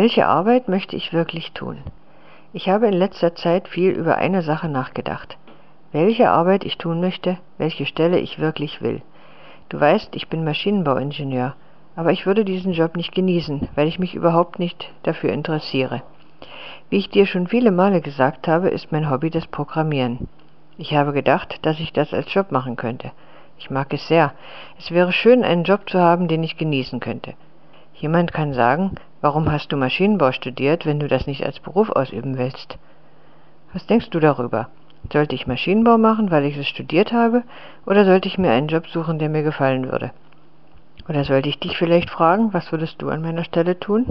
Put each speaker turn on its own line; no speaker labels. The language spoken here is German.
Welche Arbeit möchte ich wirklich tun? Ich habe in letzter Zeit viel über eine Sache nachgedacht. Welche Arbeit ich tun möchte, welche Stelle ich wirklich will. Du weißt, ich bin Maschinenbauingenieur, aber ich würde diesen Job nicht genießen, weil ich mich überhaupt nicht dafür interessiere. Wie ich dir schon viele Male gesagt habe, ist mein Hobby das Programmieren. Ich habe gedacht, dass ich das als Job machen könnte. Ich mag es sehr. Es wäre schön, einen Job zu haben, den ich genießen könnte. Jemand kann sagen, warum hast du Maschinenbau studiert, wenn du das nicht als Beruf ausüben willst? Was denkst du darüber? Sollte ich Maschinenbau machen, weil ich es studiert habe, oder sollte ich mir einen Job suchen, der mir gefallen würde? Oder sollte ich dich vielleicht fragen, was würdest du an meiner Stelle tun?